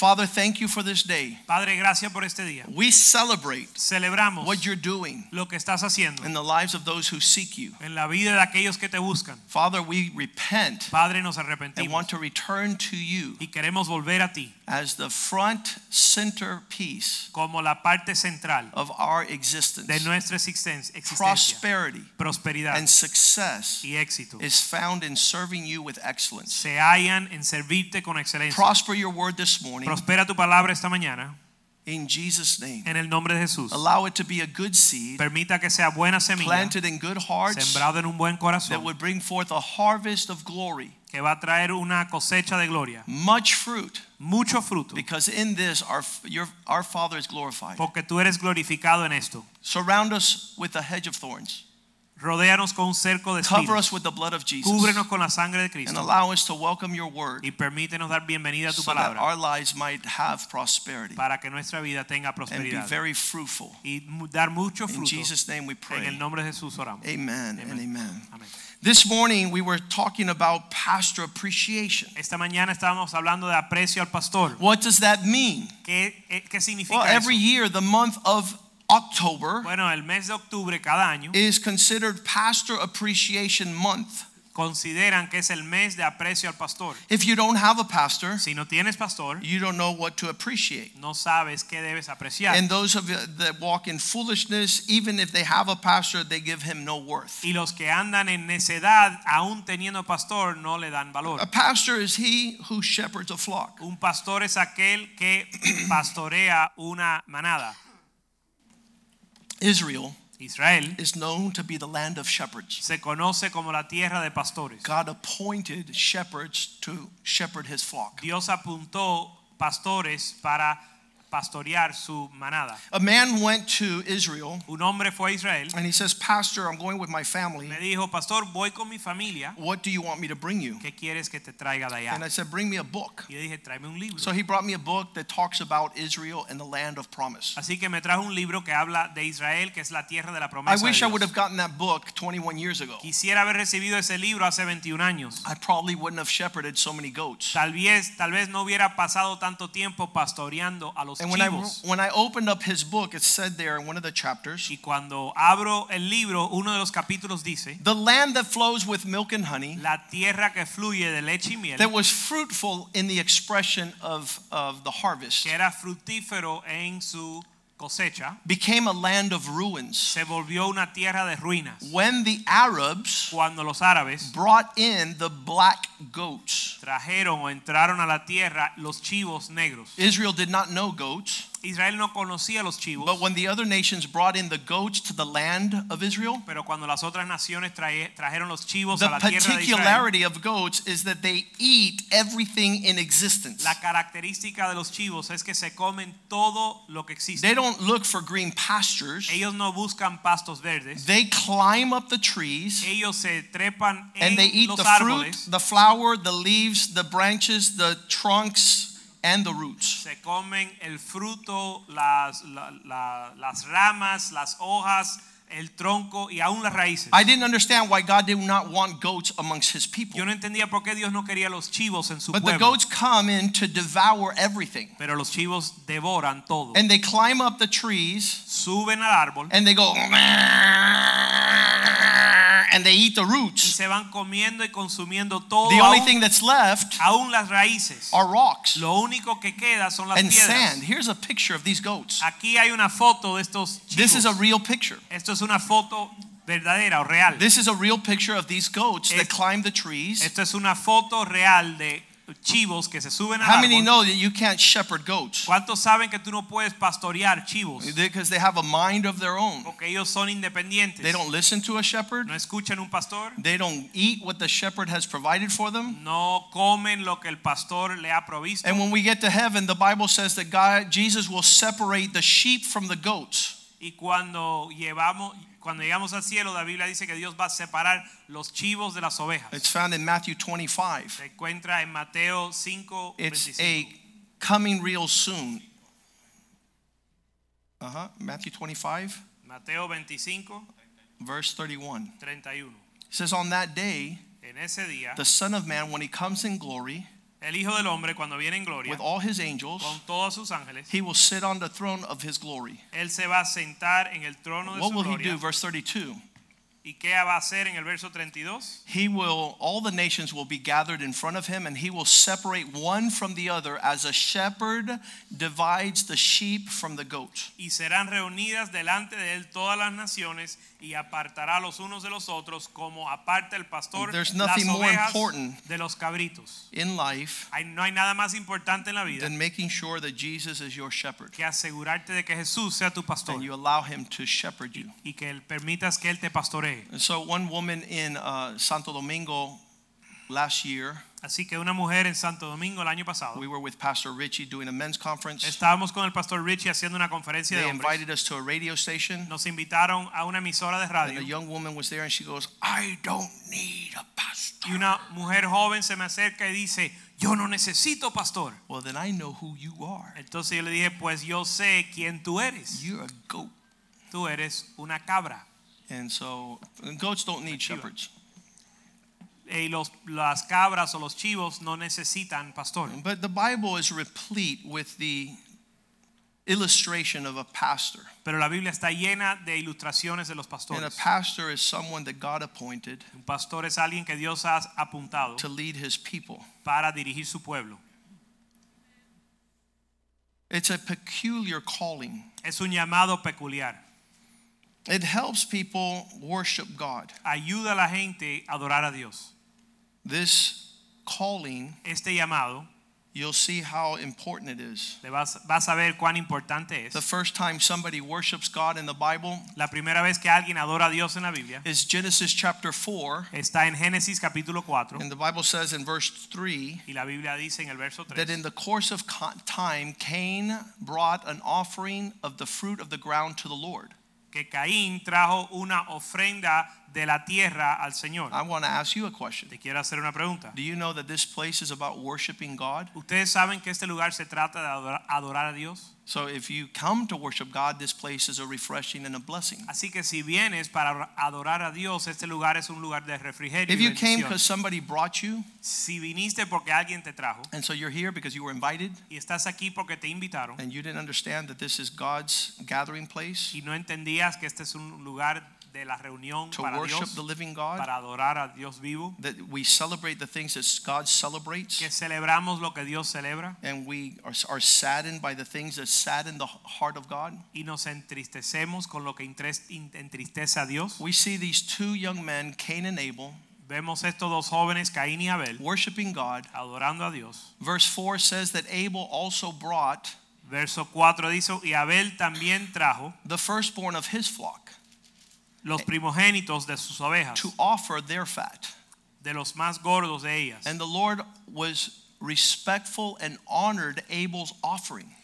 Father, thank you for this day. Padre, gracias por este día. We celebrate Celebramos what you're doing lo que estás haciendo in the lives of those who seek you. en la vida de aquellos que te buscan. Father, we repent Padre, nos arrepentimos. and want to return to you y queremos volver a ti as the front centerpiece como la parte central of our existence. de nuestra existen- existencia. Prosperity Prosperidad and success y éxito is found in serving you with excellence. se hallan en servirte con excelencia. Prosper your word this morning Prospera tu palabra esta mañana in Jesus' name. en el nombre de Jesús. Allow it to be a good seed Permita que sea buena semilla, planted in good hearts sembrado en un buen corazón. that would bring forth a harvest of glory, que va a traer una cosecha de gloria, much fruit. mucho fruto, Because in this, our, your, our Father is glorified. porque tú eres glorificado en esto. Surround us with a hedge of thorns. Rodéanos con un cerco de Cover espinos. us with the blood of Jesus. Cúbrenos con la sangre de And Cristo allow us to welcome your word y permítenos dar bienvenida a tu so that palabra our lives might have prosperity para que nuestra vida tenga and be prosperidad very fruitful. y mu- dar mucho In fruto. Jesus' name we En pray. el nombre de Jesús oramos. Amen and Amen. amen. Amén. This morning we were talking about pastor appreciation. Esta mañana estábamos hablando de aprecio al pastor. What does that mean? ¿Qué, eh, qué significa Well, every eso? year, the month of October Bueno, el mes de octubre cada año is considered Pastor Appreciation Month. consideran que es el mes de aprecio al pastor. If you don't have a pastor, Si no tienes pastor, you don't know what to appreciate. no sabes qué debes apreciar. And those of you that walk in foolishness, even if they have a pastor, they give him no worth. Y los que andan en necedad, aún teniendo pastor, no le dan valor. A pastor is he who shepherds a flock. Un pastor es aquel que pastorea una manada. Israel Israel is known to be the land of shepherds. se conoce como la tierra de pastores. God appointed shepherds to shepherd his flock. Dios apuntó pastores para pastorear su manada. A man went to Israel Un hombre fue a Israel, and he says, Pastor, I'm going with my family. me dijo, pastor, voy con mi familia, What do you want me to bring you? ¿qué quieres que te traiga de And I said, Bring me a book. Y dije, tráeme un libro. So he brought me a book that talks about Israel and the land of promise. Así que me trajo un libro que habla de Israel, que es la tierra de la promesa. I wish I would have gotten that book 21 years ago. Quisiera haber recibido ese libro hace 21 años. I probably wouldn't have shepherded so many goats. Tal vez, tal vez no hubiera pasado tanto tiempo pastoreando a los And when I when I opened up his book, it said there in one of the chapters, Y cuando abro el libro, uno de los capítulos dice, the land that flows with milk and honey, la tierra que fluye de leche y miel, that was fruitful in the expression of, of the harvest, que era fructífero en su cosecha, became a land of ruins. se volvió una tierra de ruinas. When the Arabs Cuando los árabes brought in the black goats, trajeron o entraron a la tierra los chivos negros. Israel did not know goats, Israel no conocía los chivos, but when the other nations brought in the goats to the land of Israel, pero cuando las otras naciones traje- trajeron los chivos the a la tierra de Israel, particularity of goats is that they eat everything in existence. la característica de los chivos es que se comen todo lo que existe. They don't look for green pastures. Ellos no buscan pastos verdes. They climb up the trees Ellos se trepan en and they eat los the fruit, the flower, the leaves, the branches, the trunks, and the roots. Se comen el fruto, las, la- la- las ramas, las hojas, el tronco y aún las raíces. I didn't understand why God did not want goats amongst his people. Yo no entendía por qué Dios no quería los chivos en su But the goats come in to devour everything. Pero los chivos devoran todo. And they climb up the trees Suben al árbol and they go and they eat the y roots. se van comiendo y consumiendo todo. The only aún, thing that's left aún las raíces. are rocks Lo único que queda son las and piedras. sand. Here's a picture of these goats. Aquí hay una foto de estos chivos. This is a real picture. Esto es una foto verdadera o real. This is a real picture of these goats that climb the trees. Esto es una foto real de chivos que se suben al How many árbol. know that you can't shepherd goats? ¿Cuántos saben que tú no puedes pastorear chivos? Because they have a mind of their own. Porque ellos son independientes. They don't listen to a shepherd. No escuchan un pastor. They don't eat what the shepherd has provided for them. No comen lo que el pastor le ha provisto. And when we get to heaven, the Bible says that God, Jesus will separate the sheep from the goats. Y cuando llevamos, cuando llegamos al cielo, la Biblia dice que Dios va a separar los chivos de las ovejas. It's found in Matthew 25. Se encuentra en Mateo 5, It's 25. a coming real soon. Uh-huh. Matthew 25, Mateo 25, verse 31. 31. It says, On that day, En ese día, the Son of Man, when he comes in glory el Hijo del Hombre, cuando viene en gloria, with all his angels, con todos sus ángeles, he will sit on the throne of his glory. Él se va a sentar en el trono de What su will he do? Verse 32. ¿Y qué va a hacer en el verso 32? He will, all the nations will be gathered in front of him, and he will separate one from the other as a shepherd divides the sheep from the goat. Y serán reunidas delante de él todas las naciones y apartará los unos de los otros como aparta el pastor There's las nothing more important de los cabritos. In life, Hay- no hay nada más importante en la vida than making sure that Jesus is your shepherd, que asegurarte de que Jesús sea tu pastor and you allow him to shepherd you. y que él- permitas que él te pastoree. And so, one woman in uh, Santo Domingo last year, Así que una mujer en Santo Domingo el año pasado we were with Pastor Richie doing a men's conference. estábamos con el pastor Richie haciendo una conferencia de They hombres. invited us to a radio station, Nos invitaron a una emisora de radio. and a young woman was there, and she goes, I don't need a pastor. y una mujer joven se me acerca y dice, yo no necesito pastor. Well, then I know who you are. Entonces yo le dije, pues yo sé quién tú eres. You're a goat. Tú eres una cabra. And so, goats don't need shepherds. Y los, las cabras o los chivos no necesitan pastor. But the Bible is replete with the illustration of a pastor. Pero la Biblia está llena de ilustraciones de los pastores. And a pastor is someone that God appointed Un pastor es alguien que Dios ha apuntado to lead his people. para dirigir su pueblo. It's a peculiar calling. Es un llamado peculiar. It helps people worship God. Ayuda a la gente a adorar a Dios. This calling, Este llamado, you'll see how important it is. le vas, vas a ver cuán importante es. The first time somebody worships God in the Bible La primera vez que alguien adora a Dios en la Biblia is Genesis chapter 4. está en Génesis capítulo 4 And the Bible says in verse 3 y la Biblia dice en el verso 3 that in the course of time, Cain brought an offering of the fruit of the ground to the Lord. Que Caín trajo una ofrenda de la tierra al Señor. I want to ask you a question. Te quiero hacer una pregunta. Do you know that this place is about worshiping God? ¿Ustedes saben que este lugar se trata de adorar, a Dios? So if you come to worship God, this place is a refreshing and a blessing. Así que si vienes para adorar a Dios, este lugar es un lugar de refrigerio. If you came because somebody brought you, Si viniste porque alguien te trajo and so you're here because you were invited, y estás aquí porque te invitaron and you didn't understand that this is God's gathering place y no entendías que este es un lugar de la reunión to para worship Dios, the living God, para adorar a Dios vivo, that we celebrate the things that God celebrates, que celebramos lo que Dios celebra and we are, are saddened by the things that sadden the heart of God. y nos entristecemos con lo que entristece a Dios. We see these two young men, Cain and Abel, Vemos estos dos jóvenes, Caín y Abel, worshiping God. adorando a Dios. Verse 4 says that Abel also brought Verso 4 dice, y Abel también trajo the firstborn of his flock los eh, primogénitos de sus ovejas, to offer their fat. de los más gordos de ellas. And the Lord was respectful and honored Abel's offering.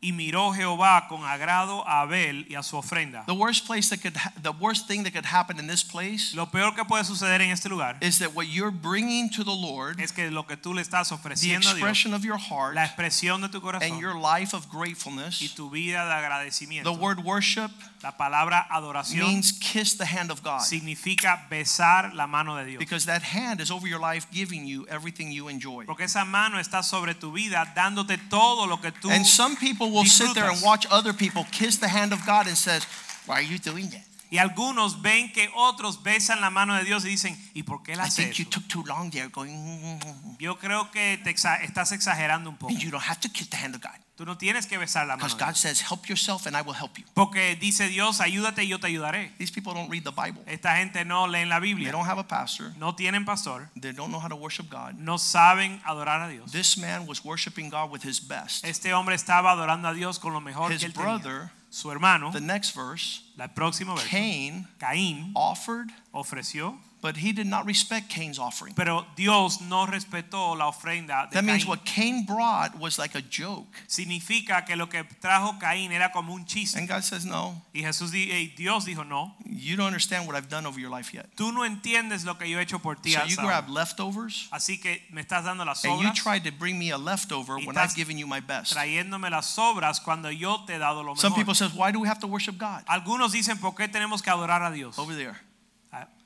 Y miró Jehová con agrado a Abel y a su ofrenda. The worst place that could the worst thing that could happen in this place Lo peor que puede suceder en este lugar is that what you're bringing to the Lord, es que lo que tú le estás the ofreciendo a Dios, expression of your heart la expresión de tu and your life of y gratefulness, tu vida de the word worship La palabra adoración means kiss the hand of God significa besar la mano de Dios. because that hand is over your life giving you everything you enjoy. Porque esa mano está sobre tu vida dándote todo lo que tú And some people will sit there and watch other people kiss the hand of God and says, "Why are you doing that? Y algunos ven que otros besan la mano de Dios y dicen, ¿y por qué él I hace think you took too long there going, mm, mm, mm, "Mm, Yo creo que te exa- estás exagerando un poco. and you don't have to kiss the hand of God Tú no tienes que besar la because mano. de God says, help yourself and I will help you. Porque dice Dios, ayúdate y yo te ayudaré. These people don't read the Bible. Esta gente no lee la Biblia. They don't have a pastor. No tienen pastor. They don't know how to worship God. No saben adorar a Dios. This man was worshiping God with his best. Este hombre estaba adorando a Dios con lo mejor His que él tenía. brother, Su hermano, the next verse, la próxima vez, Cain Caín offered ofreció But he did not respect Cain's offering. Pero Dios no respetó la ofrenda de That means what Cain brought was like a joke. Significa que lo que trajo Caín era como un chiste. And God says, No, Y Jesús eh, Dios dijo, no, you don't understand what I've done over your life yet. tú no entiendes lo que yo he hecho por ti. So you grab leftovers Así que me estás dando las sobras. and you tried to bring me a leftover when I've given you my best. trayéndome las sobras cuando yo te he dado lo mejor. Some people says, Why do we have to worship God? Algunos dicen, ¿por qué tenemos que adorar a Dios? Over there,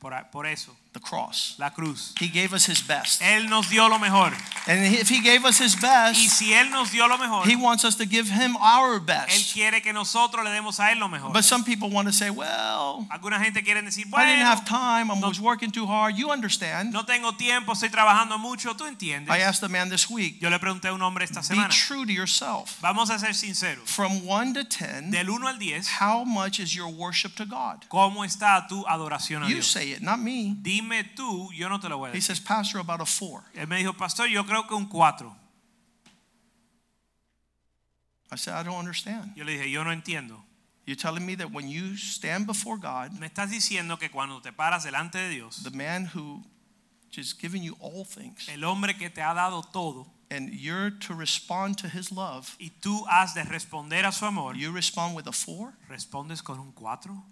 Por, por eso, the cross. la cruz. He gave us his best. Él nos dio lo mejor. And if he gave us his best, Y si Él nos dio lo mejor, he wants us to give him our best. Él quiere que nosotros le demos a Él lo mejor. But some people want to say, Well, Alguna gente quiere decir, bueno, I didn't have time. I no- was working too hard. You understand. no tengo tiempo, estoy trabajando mucho, tú entiendes. I asked the man this week, Yo le pregunté a un hombre esta semana. Be true to yourself. vamos a ser sinceros, From 1 to 10, del 1 al 10, how much is your worship to God? ¿cómo está tu adoración a You Dios? say it, not me. Dime tú, yo no te lo voy a He decir. says, Pastor, about a 4. Él me dijo, pastor, yo creo que un 4. I said, I don't understand. Yo le dije, yo no entiendo. You're telling me that when you stand before God, Me estás diciendo que cuando te paras delante de Dios, the man who just given you all things, el hombre que te ha dado todo, and you're to respond to his love, y tú has de responder a su amor, you respond with a 4? respondes con un 4.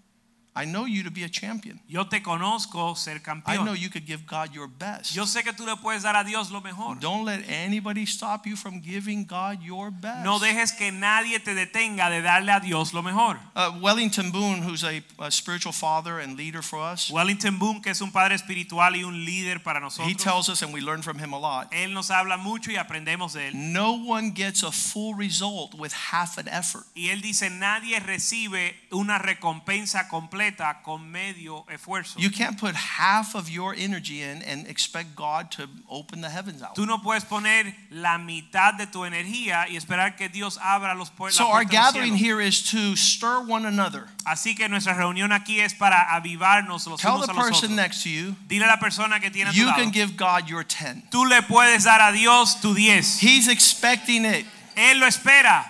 I know you to be a champion. Yo te conozco ser campeón. I know you could give God your best. Yo sé que tú le puedes dar a Dios lo mejor. Don't let anybody stop you from giving God your best. No dejes que nadie te detenga de darle a Dios lo mejor. Uh, Wellington Boone, who's a, a spiritual father and leader for us, Wellington Boone, que es un padre espiritual y un líder para nosotros. he tells us, and we learn from him a lot, él nos habla mucho y aprendemos de él. no one gets a full result with half an effort. Y él dice, nadie recibe una recompensa completa con medio esfuerzo. You can't put half of your energy in and expect God to open the heavens out. Tú no puedes poner la mitad de tu energía y esperar que Dios abra los puertos. So our gathering here is to stir one another. Así que nuestra reunión aquí es para avivarnos los Tell unos the a los person otros. next to you, Dile a la persona que tiene a tu you lado, can give God your 10. tú le puedes dar a Dios tu 10. He's expecting it. Él lo espera.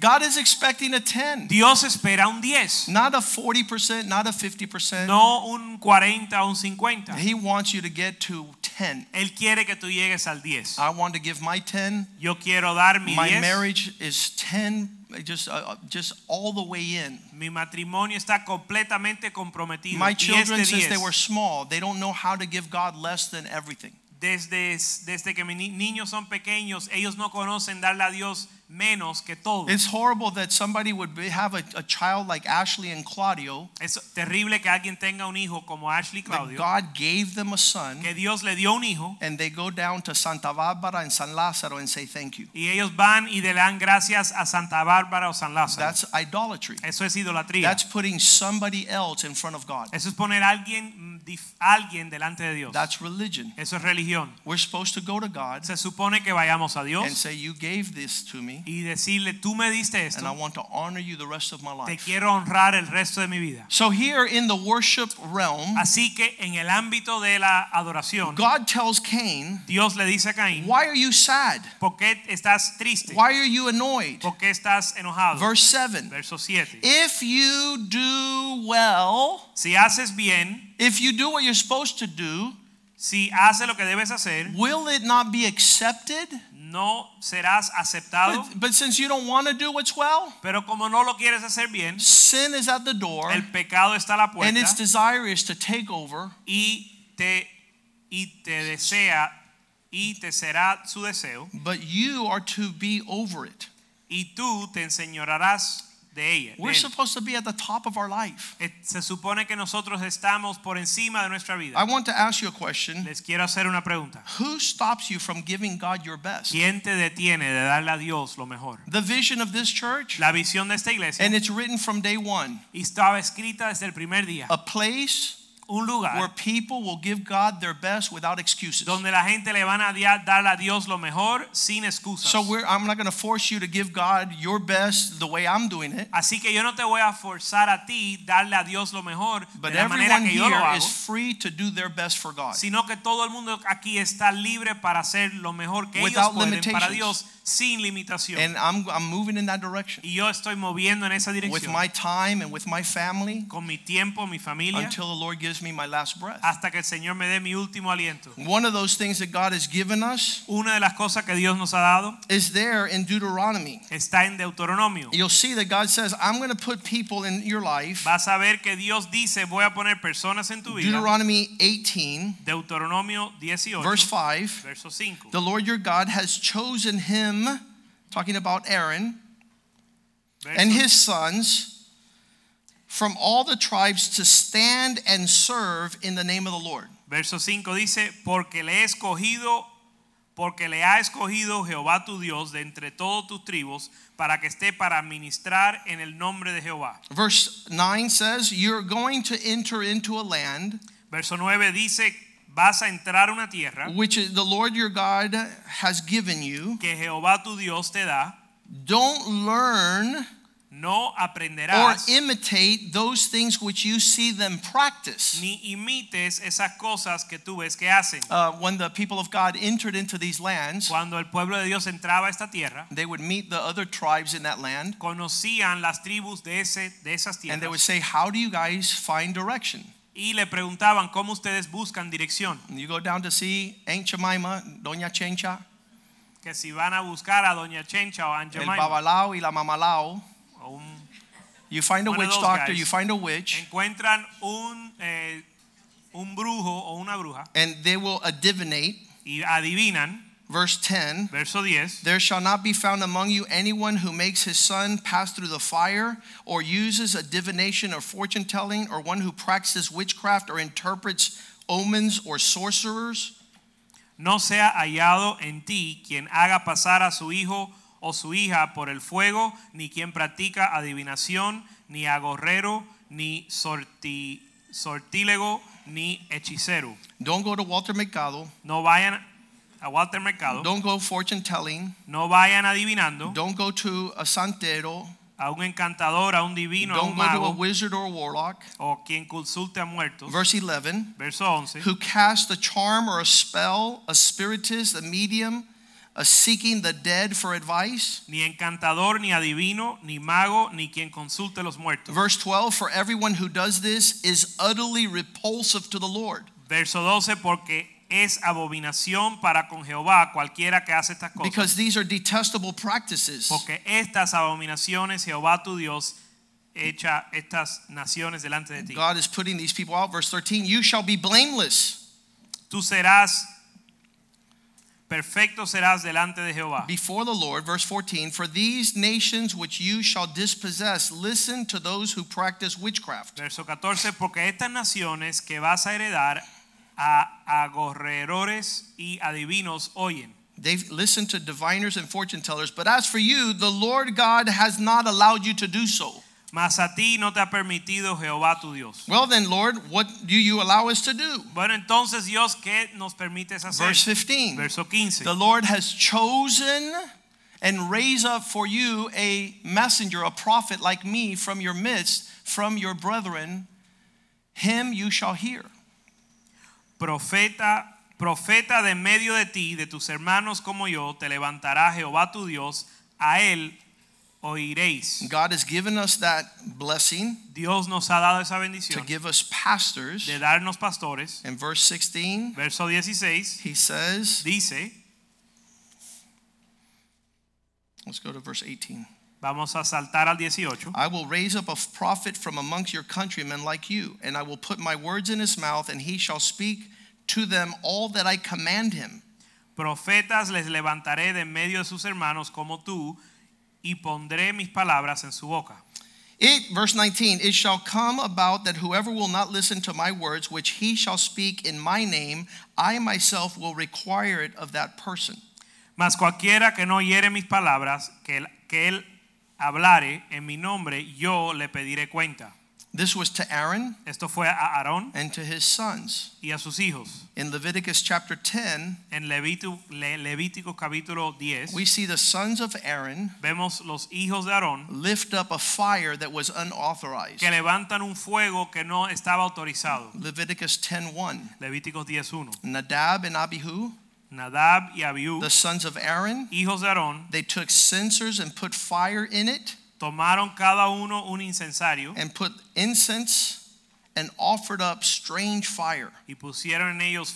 God is expecting a 10. Dios espera un 10. Not a 40%, not a 50%. No un 40 o un 50. He wants you to get to 10. Él quiere que tú llegues al 10. I want to give my 10. Yo quiero dar mi My 10. marriage is 10 just uh, uh, just all the way in. Mi matrimonio está completamente comprometido. My children since they were small, they don't know how to give God less than everything. desde, desde que mis niños son pequeños, ellos no conocen darle a Dios menos que todo. It's horrible that somebody would be, have a, a child like Ashley and Claudio. Es terrible que alguien tenga un hijo como Ashley Claudio, God gave them a son, que Dios le dio un hijo and they go down to Santa Barbara and San Lázaro and say thank you. y ellos van y le dan gracias a Santa Bárbara o San Lázaro. That's idolatry. Eso es idolatría. That's putting somebody else in front of God. Eso es poner a alguien, mm, alguien delante de Dios. That's religion. Eso es religión. We're supposed to go to God Se supone que vayamos a and say, You gave this to me, y decirle, tú me diste and I want to honor you the rest of my te life. quiero honrar el resto de mi vida. So, here in the worship realm, Así que en el ámbito de la adoración, God tells Cain, Dios le dice a Caín, Why are you sad? ¿por qué estás triste? Why are you annoyed? ¿Por qué estás enojado? Verse 7 Verso 7. If you do well, Si haces bien, if you do what you're supposed to do, si haces lo que debes hacer, will it not be accepted? No serás aceptado. But, but since you don't want to do what's well, Pero como no lo quieres hacer bien, sin is at the door, el pecado está a la puerta. and its desire is to take over. y te y te desea y te será su deseo But you are to be over it. y tú te enseñorarás de ella. We're supposed to be at the top of our life. Eh, Se supone que nosotros estamos por encima de nuestra vida. I want to ask you a question. Les quiero hacer una pregunta. Who stops you from giving God your best? ¿Quién te detiene de darle a Dios lo mejor? The vision of this church, La visión de esta iglesia and it's written from day one y estaba escrita desde el primer día. a place Un where people will give God their best without excuses. donde la gente le van a dar a Dios lo mejor sin excusas. So we're, I'm not going to force you to give God your best the way I'm doing it, Así que yo no te voy a forzar a ti darle a Dios lo mejor but de la manera everyone que yo lo here hago, is free to do their best for God. sino que todo el mundo aquí está libre para hacer lo mejor que ellos Without pueden para limitations. Dios sin limitación. And I'm, I'm moving in that direction y yo estoy moviendo en esa with my time and with my family con mi tiempo, mi familia, until the Lord gives gives me my last breath. hasta que el Señor me dé mi último aliento. One of those things that God has given us Una de las cosas que Dios nos ha dado is there in Deuteronomy. está en Deuteronomio. You'll see that God says, I'm going to put people in your life. Vas a ver que Dios dice, voy a poner personas en tu vida. Deuteronomy 18, Deuteronomio 18, verse 5. verso 5. The Lord your God has chosen him, talking about Aaron, and his sons from all the tribes to stand and serve in the name of the Lord. Verso 5 dice, porque le he escogido, porque le ha escogido Jehová tu Dios de entre todas tus tribus, para que esté para ministrar en el nombre de Jehová. Verse 9 says, You're going to enter into a land Verso 9 dice, vas a entrar a una tierra which the Lord your God has given you. que Jehová tu Dios te da, Don't learn no or imitate those things which you see them practice. ni imites esas cosas que tú ves que hacen. Uh, when the people of God entered into these lands, Cuando el pueblo de Dios entraba a esta tierra, they would meet the other tribes in that land conocían las tribus de, ese, de esas and they would say, How do you guys find direction? Y le preguntaban cómo ustedes buscan dirección. You go down to see Aunt Jemima, Doña Chencha, Que si van a buscar a Doña Chencha o el babalao y la mamalao. un- You find a witch doctor, guys. you find a witch, encuentran un, eh, un brujo o una bruja and they will divinate. y adivinan, Verse 10 verso 10, There shall not be found among you anyone who makes his son pass through the fire, or uses a divination or fortune telling, or one who practices witchcraft or interprets omens or sorcerers. no sea hallado en ti quien haga pasar a su hijo o su hija por el fuego, ni quien practica adivinación, ni agorrero, ni sorti- sortílego, ni hechicero. Don't go to Walter Mercado. No vayan a Walter Mercado, Don't go fortune telling. no vayan adivinando Don't go to a santero. a un encantador, a un divino, a Don't un go to a wizard or a warlock. o quien consulte a muertos. Verse 11 Verso 11. Who cast a charm or a spell, a spiritist, a medium, a seeking the dead for advice. Ni encantador, ni adivino, ni mago, ni quien consulte los muertos. Verse 12 For everyone who does this is utterly repulsive to the Lord. Verso 12, porque es abominación para con Jehová cualquiera que hace estas cosas. Because these are detestable practices. Porque estas abominaciones Jehová tu Dios echa estas naciones delante de ti. God is putting these people out. Verse 13 You shall be blameless Tú serás perfecto serás delante de Jehová. before the Lord. Verse 14 For these nations which you shall dispossess, listen to those who practice witchcraft. Verso 14, porque estas naciones que vas a heredar a agorreros y adivinos oyen. They've listened to diviners and fortune tellers, but as for you, the Lord God has not allowed you to do so. Mas a ti no te ha permitido Jehová tu Dios. Well, then, Lord, what do you allow us to do? Bueno, entonces Dios, ¿qué nos permites hacer? Verse 15 Verso 15. The Lord has chosen and raised up for you a messenger, a prophet like me from your midst, from your brethren. Him you shall hear. Profeta, profeta de medio de ti, de tus hermanos como yo, te levantará Jehová tu Dios, a él oiréis. God has given us that blessing Dios nos ha dado esa to bendición give us pastors. de darnos pastores. In verse 16, Verso 16 he says, dice, let's go to verse 18. Vamos a saltar al 18. I will raise up a prophet from amongst your countrymen like you, and I will put my words in his mouth, and he shall speak to them all that I command him. Profetas les levantaré de medio de sus hermanos como tú, y pondré mis palabras en su boca. It, verse 19, it shall come about that whoever will not listen to my words, which he shall speak in my name, I myself will require it of that person. Mas cualquiera que no oyere mis palabras, que él, que él hablare en mi nombre, yo le pediré cuenta. This was to Aaron Esto fue a Aarón and to his sons. y a sus hijos. In Leviticus chapter 10, En Levítico, Le- Levítico capítulo 10 we see the sons of Aaron vemos los hijos de Aarón lift up a fire that was unauthorized. que levantan un fuego que no estaba autorizado. Leviticus 10:1. Levíticos 10.1. Nadab and Abihu, Nadab y Abiú, the sons of Aaron, hijos de Aarón, they took censers and put fire in it tomaron cada uno un incensario and put incense and offered up strange fire. y pusieron en ellos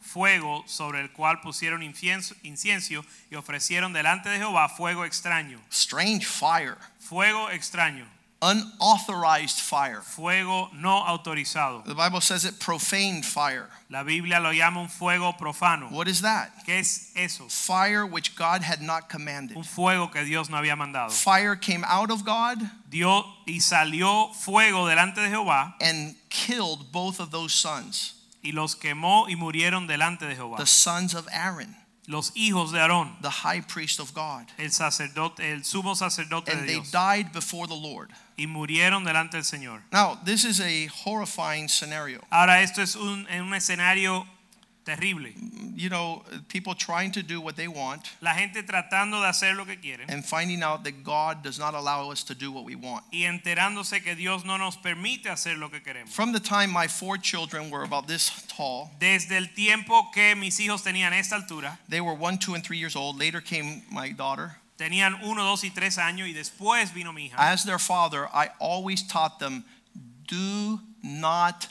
fuego sobre el cual pusieron incienso, incienso y ofrecieron delante de Jehová fuego extraño, Strange fire. fuego extraño, Unauthorized fire. fuego no autorizado. The Bible says it profaned fire. La Biblia lo llama un fuego profano. What is that? ¿Qué es eso? Fire which God had not commanded. Un fuego que Dios no había mandado. Fire came out of God Dio y salió fuego delante de Jehová and killed both of those sons, y los quemó y murieron delante de Jehová. the sons of Aaron, Los hijos de Aarón, the high priest of God. el sacerdote, el sumo sacerdote And de they Dios, died before the Lord. y murieron delante del Señor. Now, this is a horrifying scenario. Ahora esto es un, un escenario terrible. You know, people trying to do what they want La gente tratando de hacer lo que quieren and finding out that God does not allow us to do what we want. y enterándose que Dios no nos permite hacer lo que queremos. From the time my four children were about this tall, Desde el tiempo que mis hijos tenían esta altura, they were one, two, and three years old. Later came my daughter. tenían uno, dos y tres años y después vino mi hija. As their father, I always taught them do not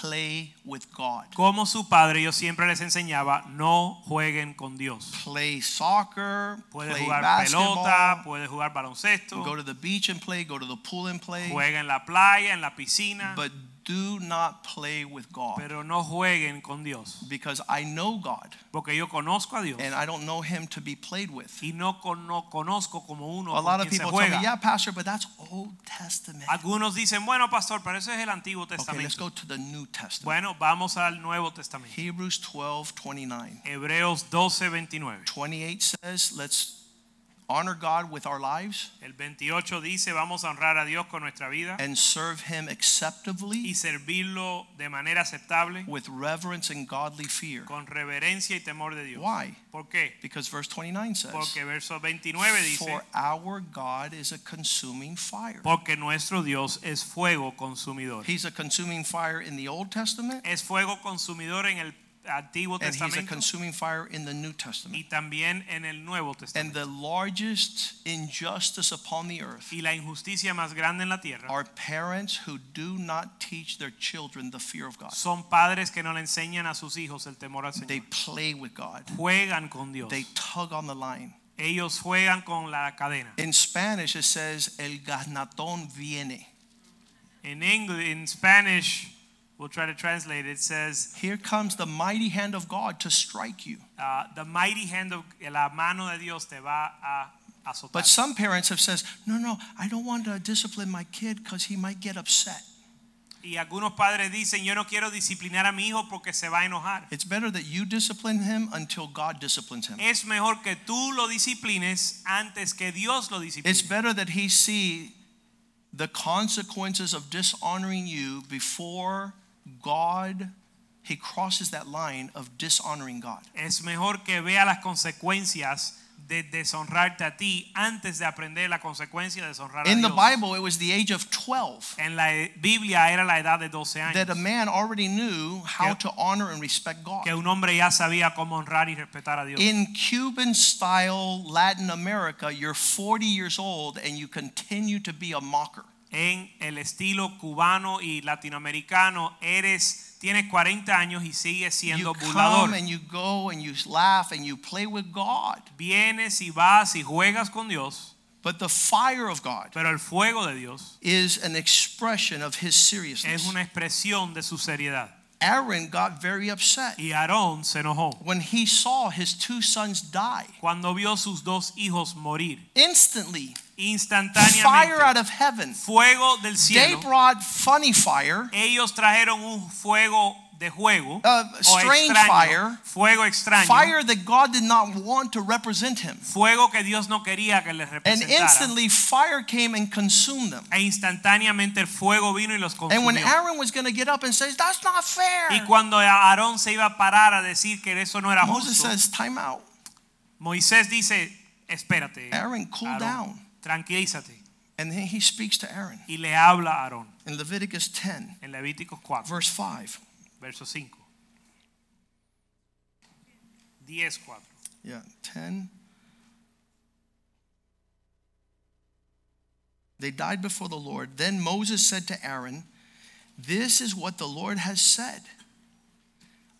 play with God. Como su padre, yo siempre les enseñaba, no jueguen con Dios. Play soccer, Puede play jugar pelota, puede jugar baloncesto, go to the beach and play, go to the pool and play, juega en la playa, en la piscina, but do not play with God pero no jueguen con Dios. because I know God Porque yo conozco a Dios and I don't know him to be played with. y no, con- no conozco como uno A lot of people tell me, yeah, Pastor, but that's Old Testament. Algunos dicen, bueno, pastor, pero eso es el Antiguo Okay, let's go to the New Testament. Bueno, vamos al Nuevo Testamento. Hebrews 12, 29. Hebreos 12, 29. 28 says, let's honor God with our lives El 28 dice, vamos a honrar a Dios con nuestra vida and serve him y acceptably servirlo de manera aceptable, with reverence and godly fear. con reverencia y temor de Dios. Why? ¿Por qué? Because verse 29 says, Porque verso 29 dice, For our God is a consuming fire. porque nuestro Dios es fuego consumidor. He's a consuming fire in the Old Testament, Es fuego consumidor en el Antiguo and he's a consuming fire in the New Testament. y también en el Nuevo And the largest injustice upon the earth Y la injusticia más grande en la tierra are parents who do not teach their children the fear of God. son padres que no le enseñan a sus hijos el temor al They play with God. Juegan con Dios. They tug on the line. Ellos juegan con la cadena. In Spanish, it says, El ganatón viene. In English, in Spanish, we'll try to translate it. It says, Here comes the mighty hand of God to strike you. uh, "The mighty hand of la mano de Dios te va a azotar." But some parents have says, No, no, I don't want to discipline my kid because he might get upset. y algunos padres dicen, "Yo no quiero disciplinar a mi hijo porque se va a enojar." It's better that you discipline him until God disciplines him. Es mejor que tú lo disciplines antes que Dios lo It's better that he see the consequences of dishonoring you before God he crosses that line of dishonoring God. Es mejor que vea las consecuencias de deshonrarte a ti antes de aprender la consecuencia de deshonrar a In the Dios. Bible, it was the age of 12 En la Biblia era la edad de 12 años. that a man already knew how to honor and respect God. que un hombre ya sabía cómo honrar y respetar a Dios. In Cuban style Latin America, you're 40 years old and you continue to be a mocker. En el estilo cubano y latinoamericano, eres tienes 40 años y sigues siendo You come burlador. and you go and you laugh and you play with God. Vienes y vas y juegas con Dios, But the fire of God pero el fuego de Dios is an expression of his seriousness. es una expresión de su seriedad. Aaron got very upset Y Aarón se enojó when he saw his two sons die. cuando vio sus dos hijos morir. Instantly, fire out of heaven. fuego del They brought funny fire, Ellos trajeron un fuego de juego Uh, strange extraño, fire. fuego extraño, fire that God did not want to represent him. fuego que Dios no quería que les And representara. instantly, fire came and consumed them. E instantáneamente el fuego vino y los And when consumió. Aaron was going to get up and say, That's not fair, Y cuando Aarón se iba a parar a decir que eso no era Moses justo, says, Time out. Moisés dice, espérate, Aaron, cool Aarón, down. Tranquilízate. And then he speaks to Aaron Y le habla a Aarón in Leviticus 10, en Levíticos 4, verse 5. verso 5. 10, 4. Yeah, 10. They died before the Lord. Then Moses said to Aaron, This is what the Lord has said.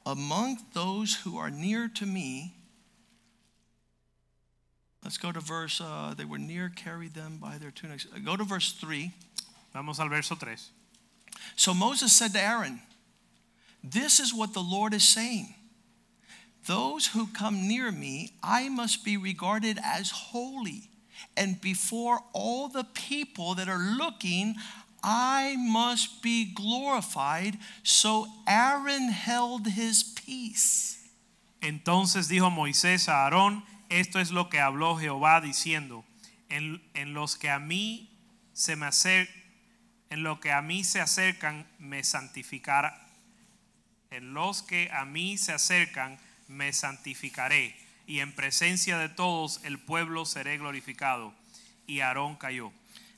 Among those who are near to me, let's go to verse, uh, they were near, carried them by their tunics. Uh, Go to verse 3. Vamos al verso 3. So Moses said to Aaron, This is what the Lord is saying. Those who come near me, I must be regarded as holy. And before all the people that are looking, I must be glorified. So Aaron held his peace. Entonces dijo Moisés a Aarón, esto es lo que habló Jehová diciendo, en, los que a mí se me acer- en lo que a mí se acercan me santificará. En los que a mí se acercan me santificaré, y en presencia de todos el pueblo seré glorificado. Y Aarón cayó.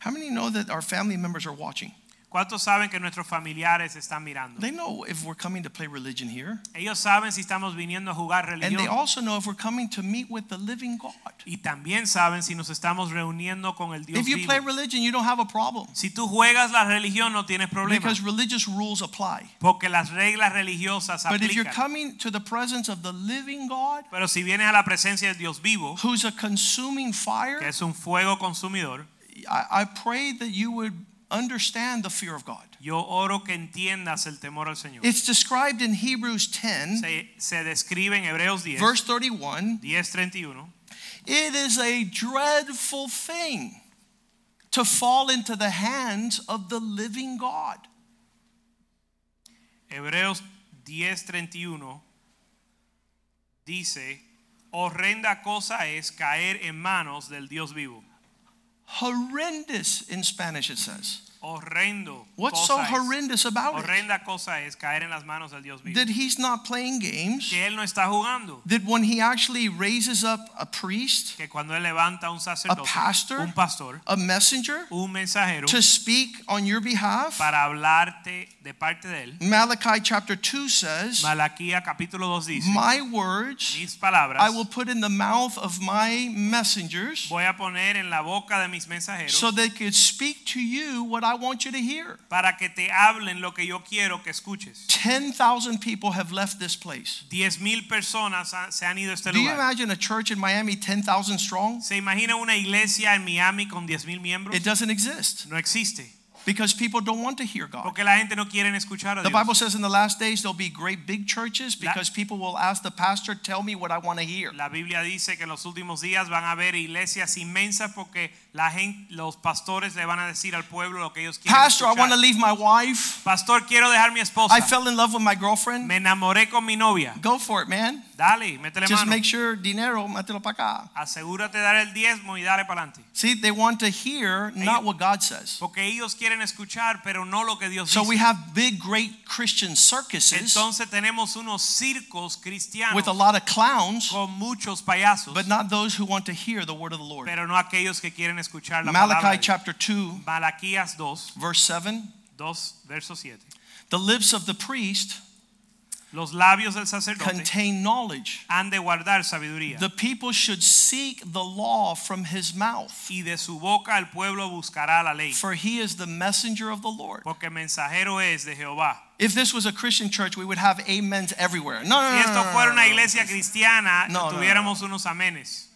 How many know that our family members are watching? ¿Cuántos saben que nuestros familiares están mirando? They know if we're coming to play religion here. Ellos saben si estamos viniendo a jugar And they religión. also know if we're coming to meet with the living God. Y también saben si nos estamos reuniendo con el Dios If you play religion, you don't have a problem. Si tú juegas la religión no tienes problema, Because religious rules apply. porque las reglas religiosas But if you're aplican. coming to the presence of the living God, Pero si vienes a la presencia del Dios vivo, who's a consuming que fire, es un fuego consumidor, I, I pray that you would understand the fear of God. yo oro que entiendas el temor al Señor. It's described in Hebrews 10, Se, se describe en Hebreos 10, verse 31. 10:31. It is a dreadful thing to fall into the hands of the living God. Hebreos 10:31 dice, horrenda cosa es caer en manos del Dios vivo. Horrendous in Spanish, it says. Horrendo. What's so horrendous about it? Horrenda cosa es caer en las manos del Dios vivo. That he's not playing games. que él no está jugando. That when he actually raises up a priest, Que cuando él levanta un sacerdote, pastor? un pastor, a messenger, un mensajero to speak on your behalf, para hablarte de parte de él. Malachi chapter 2 says, Malaquía capítulo 2 dice, My words mis palabras I will put in the mouth of my messengers voy a poner en la boca de mis mensajeros so they could speak to you what I want you to hear. para que te hablen lo que yo quiero que escuches. 10,000 people have left this place. Diez mil personas se han ido a este Do you imagine a church in Miami 10,000 strong? ¿Se imagina una iglesia en Miami con diez mil miembros? It doesn't exist No existe. Because people don't want to hear God. Porque la gente no quiere escuchar a The Bible says in the last days there'll be great big churches La- because people will ask the pastor, Tell me what I want to hear. La Biblia dice que en los últimos días van a haber iglesias inmensas porque la gente, los pastores le van a decir al pueblo lo que ellos quieren Pastor, I want to leave my wife. Pastor, quiero dejar mi esposa. I fell in love with my girlfriend. Me enamoré con mi novia. Go for it, man. Dale, métele Just mano. make sure dinero, mételo para acá. Asegúrate de dar el diezmo y dale para adelante. See, they want to hear not what God says. Porque ellos quieren escuchar, pero no lo que Dios So dice. we have big, great Christian circuses Entonces tenemos unos circos cristianos with a lot of clowns, con muchos payasos, but not those who want to hear the word of the Lord. pero no aquellos que quieren escuchar la palabra. Malachi de chapter 2, Malaquías 2, verse 7. 2, verso 7. The lips of the priest Los labios del sacerdote contain knowledge. han de guardar sabiduría. The people should seek the law from his mouth, y de su boca el pueblo buscará la ley, for he is the messenger of the Lord. porque mensajero es de Jehová. If this was a Christian church, we would have amens everywhere. No, no, Si no, esto no, no, fuera una iglesia cristiana, No, no, tuviéramos unos amenes.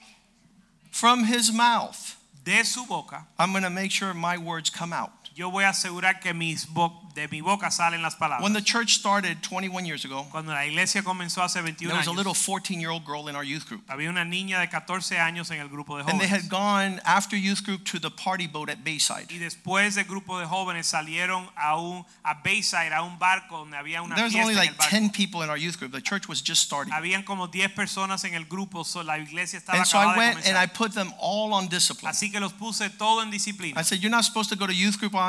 From his mouth, De su boca, I'm going to make sure my words come out. Yo voy a asegurar que mis de mi boca salen las palabras. When the church started 21 years ago, Cuando la iglesia comenzó hace 21 there was a little 14 year old girl in our youth group. había una niña de 14 años en el grupo de jóvenes. And they had gone after youth group to the party boat at Bayside. Y después del grupo de jóvenes salieron a un a Bayside, a un barco donde había una There was fiesta only like el barco. 10 people in our youth group. The church was just starting. Habían como 10 personas en el grupo, so la iglesia estaba And so I went and I put them all on discipline. Así que los puse todo en disciplina. I said, You're not supposed to go to youth group on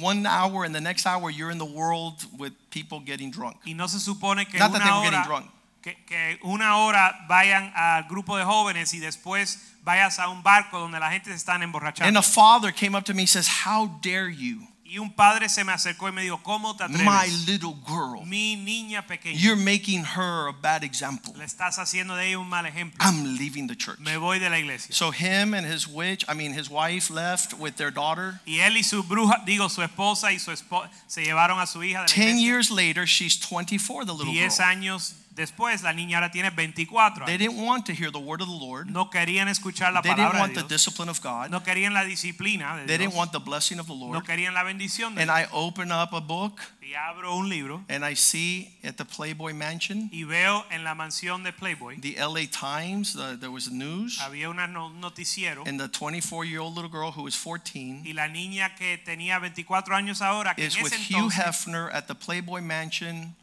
one hour and the next hour you're in the world with people getting drunk. Y no se supone que Not that they una were getting hora, drunk. que, que una hora vayan al grupo de jóvenes y después vayas a un barco donde la gente se están And a father came up to me and says, How dare you? Y un padre se me acercó y me dijo, ¿cómo te My little girl. Mi niña pequeña. You're making her a bad example. Le estás haciendo de ella un mal ejemplo. I'm leaving the church. Me voy de la iglesia. So him and his witch, I mean his wife left with their daughter. Y él y su bruja, digo su esposa y su esposa se llevaron a su hija de la 10 years later, she's 24, the little girl. Diez años después, la niña ahora tiene 24 They didn't want to hear the word of the Lord. No querían escuchar la They didn't want de the discipline of God. No querían la disciplina de They didn't want the blessing of the Lord. No querían la bendición de And Dios. I open up a book Y abro un libro and I see at the Playboy Mansion, y veo en la mansión de Playboy the LA Times, uh, there was news, había una no- noticiero and the 24 year old little girl who was 14 y la niña que tenía 24 años ahora que is en with ese Hugh Hefner at the Playboy Mansion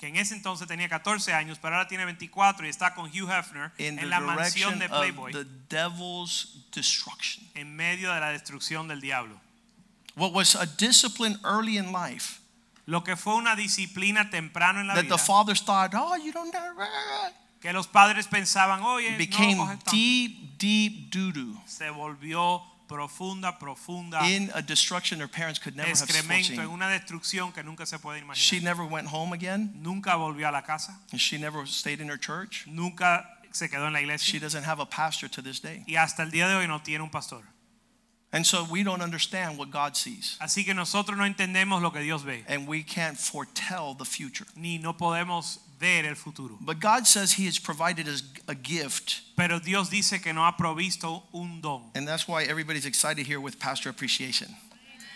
que en ese entonces tenía 14 años, pero ahora tiene 24 y está con Hugh Hefner in en la mansión de Playboy the devil's destruction. en medio de la destrucción del diablo. What was a discipline early in life Lo que fue una disciplina temprano en la that vida, the fathers thought, oh, you don't know, que los padres pensaban, oye, became no coges tanto". deep, deep doo doo se volvió profunda, profunda in a destruction her parents could never have en una destrucción que nunca se puede She never went home again. Nunca volvió a la casa, and She never stayed in her church. nunca se quedó en la iglesia. She doesn't have a pastor to this day. y hasta el día de hoy no tiene un pastor. And so we don't understand what God sees. Así que nosotros no entendemos lo que Dios ve, And we can't foretell the future. ni no podemos ver el futuro. But God says He has provided us a gift. Pero Dios dice que no ha provisto un don. And that's why everybody's excited here with Pastor Appreciation.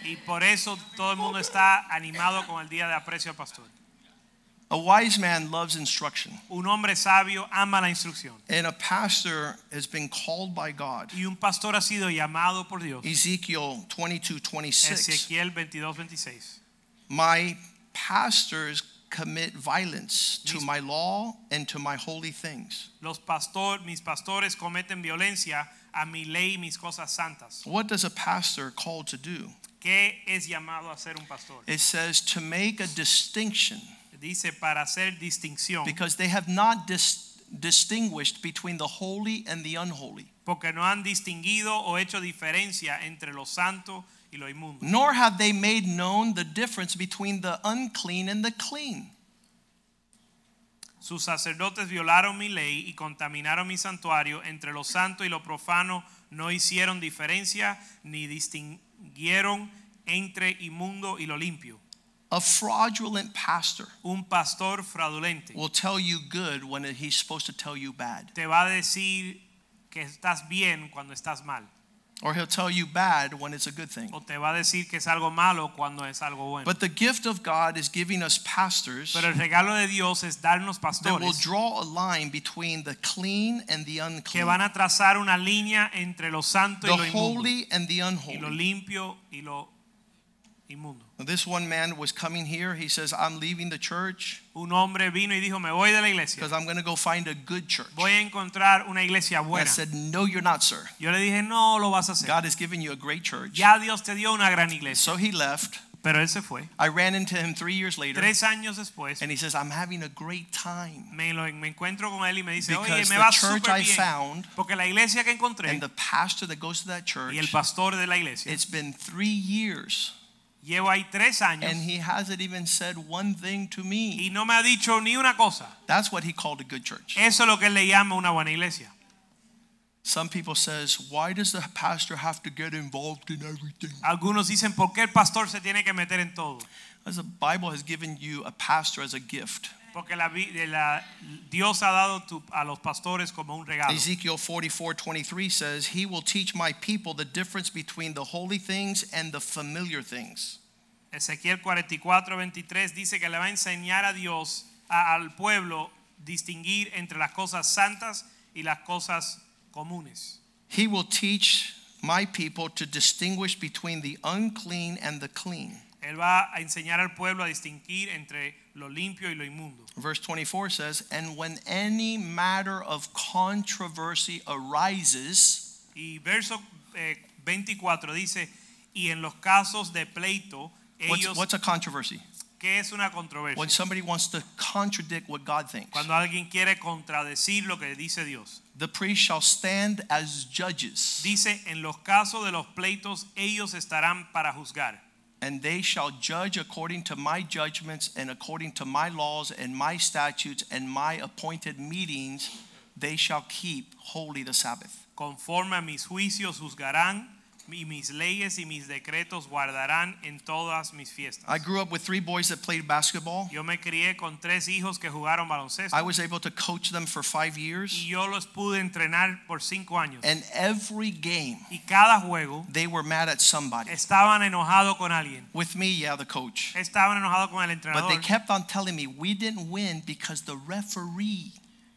Y por eso todo el mundo está animado con el día de aprecio al pastor. A wise man loves instruction. Un hombre sabio ama la instrucción. And a pastor has been called by God. Y un pastor ha sido llamado por Dios. Ezekiel 22 26. Ezequiel 22, 26. My pastors commit violence to my law and to my holy things. Los pastor, mis pastores cometen violencia a mi ley y mis cosas santas. What does a pastor called to do? ¿Qué es llamado a ser un pastor? It says to make a distinction Dice para hacer distinción. because they have not dis- distinguished between the holy and the unholy, Porque no han distinguido o hecho diferencia entre lo santo y lo inmundo. nor have they made known the difference between the unclean and the clean. Sus sacerdotes violaron mi ley y contaminaron mi santuario. Entre lo santo y lo profano no hicieron diferencia ni distinguieron entre inmundo y lo limpio. A fraudulent pastor Un pastor fraudulente will tell you good when he's supposed to tell you bad, te va a decir que estás bien cuando estás mal. or he'll tell you bad when it's a good thing. O te va a decir que es algo malo cuando es algo bueno. But the gift of God is giving us pastors Pero el regalo de Dios es darnos that will draw a line between the clean and the que unclean, van a trazar una línea entre lo santo y lo the holy and the Y lo unholy. limpio y lo inmundo. This one man was coming here. He says, I'm leaving the church Un hombre vino y dijo, me voy de la iglesia. because I'm going to go find a good church. Voy a encontrar una iglesia buena. I said, No, you're not, sir. Yo le dije, no lo vas a hacer. God has given you a great church. Ya Dios te dio una gran iglesia. So he left. Pero él se fue. I ran into him three years later Tres años después, and he says, I'm having a great time me, lo- me encuentro con él y me dice, oye, because me the va church súper I bien. found Porque la iglesia que encontré and the pastor that goes to that church. y el pastor de la iglesia, it's been three years llevo ahí tres años and he hasn't even said one thing to me. y no me ha dicho ni una cosa. That's what he called a good church. Eso es lo que él le llama una buena iglesia. Some people says, why does the pastor have to get involved in everything? Algunos dicen, ¿por qué el pastor se tiene que meter en todo? As the Bible has given you a pastor as a gift. Porque la, la- Dios ha dado tu- a los pastores como un regalo. Ezekiel 44 23 says, He will teach my people the difference between the holy things and the familiar things. Ezequiel 44, 23 dice que le va a enseñar a Dios, a- al pueblo, distinguir entre las cosas santas y las cosas comunes. He will teach my people to distinguish between the unclean and the clean. Él va a enseñar al pueblo a distinguir entre lo limpio y lo inmundo. Verse 24 says, And when any matter of controversy arises, Y verso eh, 24 dice, y en los casos de pleito, what's, ellos, what's a controversy? ¿qué es una controversia? When somebody wants to contradict what God thinks. Cuando alguien quiere contradecir lo que dice Dios. The priest shall stand as judges, Dice, en los casos de los pleitos, ellos estarán para juzgar. And they shall judge according to my judgments and according to my laws and my statutes and my appointed meetings they shall keep holy the Sabbath. Conforme a mis juicios juzgarán y mis leyes y mis decretos guardarán en todas mis fiestas. I grew up with three boys that played basketball. Yo me crié con tres hijos que jugaron baloncesto I was able to coach them for five years. y yo los pude entrenar por cinco años. And every game, Y cada juego they were mad at somebody. estaban enojados con alguien. With me, yeah, the coach. Estaban enojados con el entrenador. But they kept on telling me we didn't win because the referee,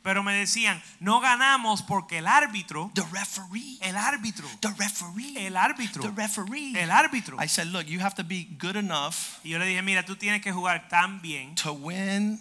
Pero me decían, no ganamos porque el árbitro, the referee, el árbitro, the referee, el the árbitro, referee. el árbitro. I said, look, you have to be good enough Y yo le dije, mira, tú tienes que jugar tan bien to win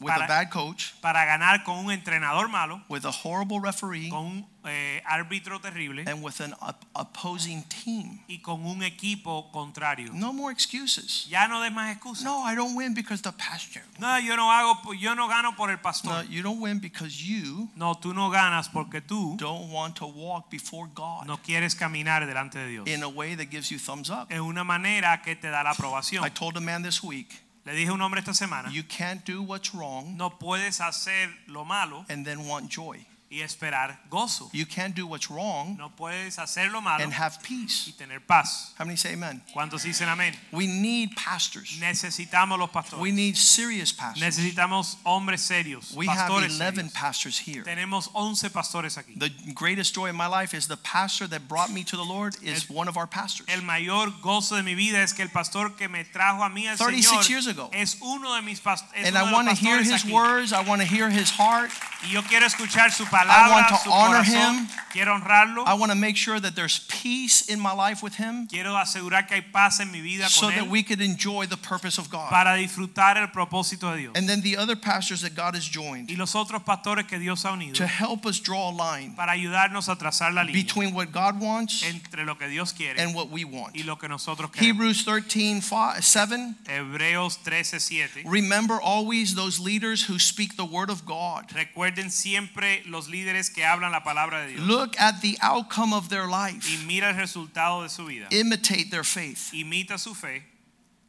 with a bad coach, para ganar con un entrenador malo, with a horrible referee, con un eh, árbitro terrible and with an op- opposing team. y con un equipo contrario. No more excuses. Ya no des más excusas. No, I don't win because the pastor. No, yo no hago, yo no gano por el No, you don't win because you No, tú no ganas porque tú don't want to walk before God no quieres caminar delante de Dios. in a way that gives you thumbs up. En una manera que te da la aprobación. I told a man this week, Le dije a un hombre esta semana, you can't do what's wrong no puedes hacer lo malo and then want joy. Y esperar gozo. You can't do what's wrong No puedes hacer lo malo and have y peace. tener paz. How many say amen? ¿Cuántos dicen amén? We need pastors. Necesitamos los We need serious pastors. Necesitamos hombres serios, We have 11 serios. pastors here. Tenemos 11 pastores aquí. The greatest joy in my life is the pastor that brought me to the Lord is one of our pastors. El mayor gozo de mi vida es que el pastor que me trajo a mí al 36 Señor years ago. es uno de mis pastores. And I want to hear his words. I want to hear his heart. Y yo quiero escuchar su I want to honor corazón. him. Quiero honrarlo. I want to make sure that there's peace in my life with him Quiero asegurar que hay paz en mi vida so con that él we could enjoy the purpose of God. para disfrutar el propósito de Dios. And then the other pastors that God has joined Y los otros pastores que Dios ha unido to help us draw a line para ayudarnos a trazar la línea between what God wants entre lo que Dios quiere and what we want. y lo que nosotros queremos. Hebrews 13, 5, 7. Hebreos 13:7. Remember always those leaders who speak the word of God. Recuerden siempre los líderes que hablan la palabra de Dios Look at the outcome of their y life. mira el resultado de su vida. Imitate their faith. Imita su fe.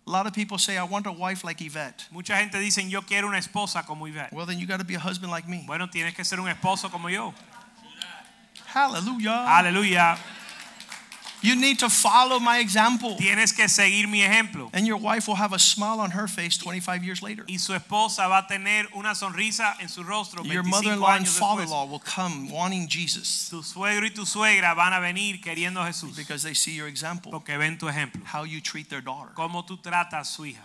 A lot of people say, I want a wife like Yvette. Mucha gente dicen, yo quiero una esposa como Yvette. Well, then you got to be a husband like me. Bueno, tienes que ser un esposo como yo. Hallelujah. Aleluya. You need to follow my example. Tienes que seguir mi ejemplo. And your wife will have a smile on her face 25 years later. Y su esposa va a tener una sonrisa en su rostro Your mother-in-law and father-in-law will come wanting Jesus Tu suegro y tu suegra van a venir queriendo a Jesús because they see your example, porque ven tu ejemplo. how you treat their daughter. Cómo tú tratas su hija.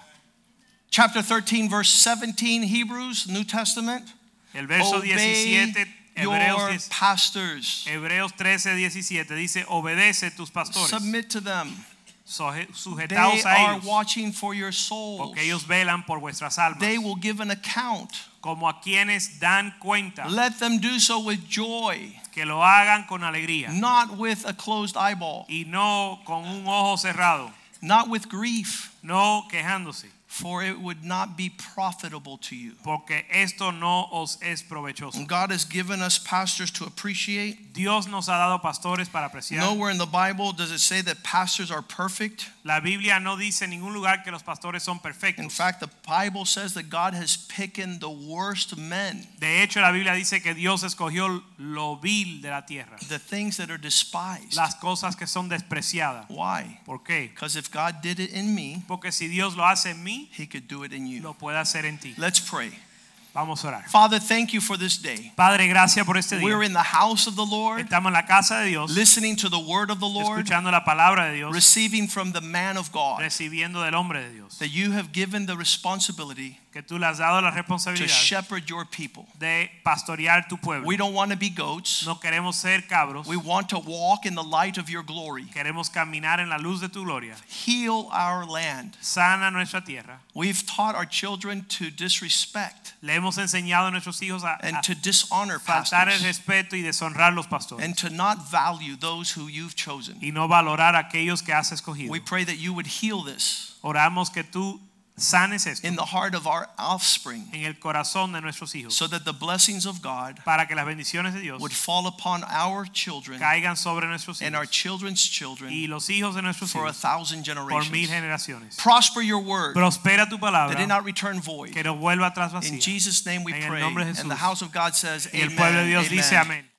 Chapter 13, verse 17, Hebrews, New Testament. El verso Obey 17, Hebreos, your 10 pastors. Hebreos 13, 17 dice, obedece tus pastores. Submit to them. Soje- They Sujetaos a are ellos, watching for your souls. porque ellos velan por vuestras almas, They will give an account. como a quienes dan cuenta, Let them do so with joy, que lo hagan con alegría. Not with a closed eyeball, y no con un ojo cerrado, not with grief, no quejándose, for it would not be profitable to you. porque esto no os es provechoso. God has given us pastors to appreciate. Dios nos ha dado pastores para apreciar. Nowhere in the Bible does it say that pastors are perfect. La Biblia no dice en ningún lugar que los pastores son In perfectos. fact, the Bible says that God has picked the worst men, De hecho, la Biblia dice que Dios escogió lo vil de la tierra, the things that are despised. las cosas que son despreciadas. Why? ¿Por qué? Because if God did it in me, Porque si Dios lo hace en mí, He could do it in you. lo puede hacer en ti. Let's pray. Vamos a orar. Father, thank you for this day. Padre, gracias por este día. We're in the house of the Lord, Estamos en la casa de Dios, listening to the word of the Lord, escuchando la palabra de Dios, receiving from the man of God recibiendo del hombre de Dios. that you have given the responsibility Que tú le has dado la to responsabilidad shepherd your people. de pastorear tu pueblo. We don't want to be goats. No queremos ser cabros, We want to walk in the light of your glory. queremos caminar en la luz de tu gloria. Heal our land. Sana nuestra tierra. We've taught our children to disrespect Le hemos enseñado a nuestros hijos a, and to dishonor faltar el respeto y deshonrar los pastores and to not value those who you've chosen. y no valorar aquellos que has escogido. We pray that you would heal this Oramos que tú sanes esto in the heart of our offspring en el corazón de nuestros hijos so that the blessings of God para que las bendiciones de Dios would fall upon our children caigan sobre nuestros hijos. and our children's children y los hijos de nuestros for a hijos thousand por mil generations. generaciones. Prosper your word Prospera tu palabra. that did not return void. que no vuelva atrás In. Jesus' name we En el pray. nombre de Jesús. And the house of God says, Y el pueblo de Amen. Dice amén.